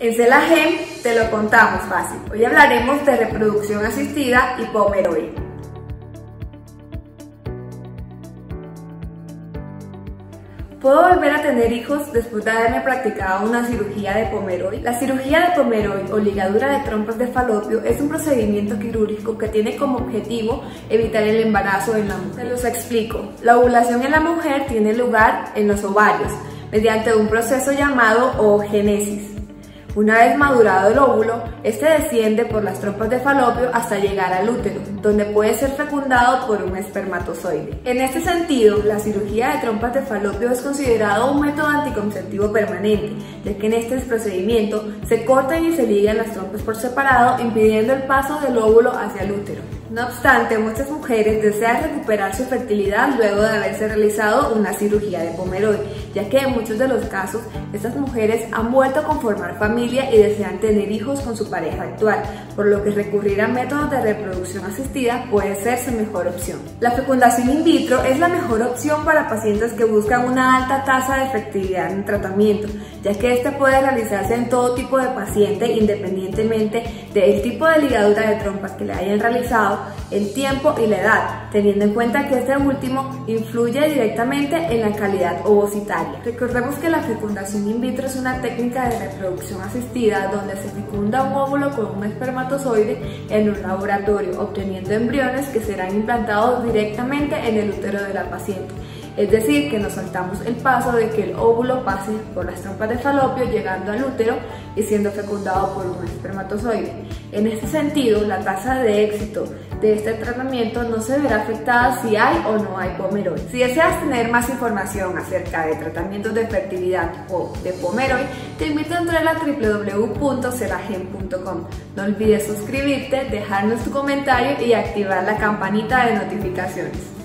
En Celagem te lo contamos fácil. Hoy hablaremos de reproducción asistida y Pomeroy. ¿Puedo volver a tener hijos después de haberme practicado una cirugía de Pomeroy? La cirugía de Pomeroy o ligadura de trompas de falopio es un procedimiento quirúrgico que tiene como objetivo evitar el embarazo en la mujer. Se los explico. La ovulación en la mujer tiene lugar en los ovarios mediante un proceso llamado oogénesis. Una vez madurado el óvulo, este desciende por las trompas de falopio hasta llegar al útero, donde puede ser fecundado por un espermatozoide. En este sentido, la cirugía de trompas de falopio es considerado un método anticonceptivo permanente, ya que en este procedimiento se cortan y se ligan las trompas por separado, impidiendo el paso del óvulo hacia el útero. No obstante, muchas mujeres desean recuperar su fertilidad luego de haberse realizado una cirugía de Pomeroy, ya que en muchos de los casos estas mujeres han vuelto a conformar familia y desean tener hijos con su pareja actual, por lo que recurrir a métodos de reproducción asistida puede ser su mejor opción. La fecundación in vitro es la mejor opción para pacientes que buscan una alta tasa de efectividad en el tratamiento, ya que este puede realizarse en todo tipo de paciente independientemente del tipo de ligadura de trompas que le hayan realizado el tiempo y la edad, teniendo en cuenta que este último influye directamente en la calidad ovocitaria. Recordemos que la fecundación in vitro es una técnica de reproducción asistida donde se fecunda un óvulo con un espermatozoide en un laboratorio, obteniendo embriones que serán implantados directamente en el útero de la paciente. Es decir, que nos saltamos el paso de que el óvulo pase por las trompas de falopio llegando al útero y siendo fecundado por un espermatozoide. En este sentido, la tasa de éxito de este tratamiento no se verá afectada si hay o no hay Pomeroy. Si deseas tener más información acerca de tratamientos de fertilidad o de Pomeroy, te invito a entrar a www.ceragen.com. No olvides suscribirte, dejarnos tu comentario y activar la campanita de notificaciones.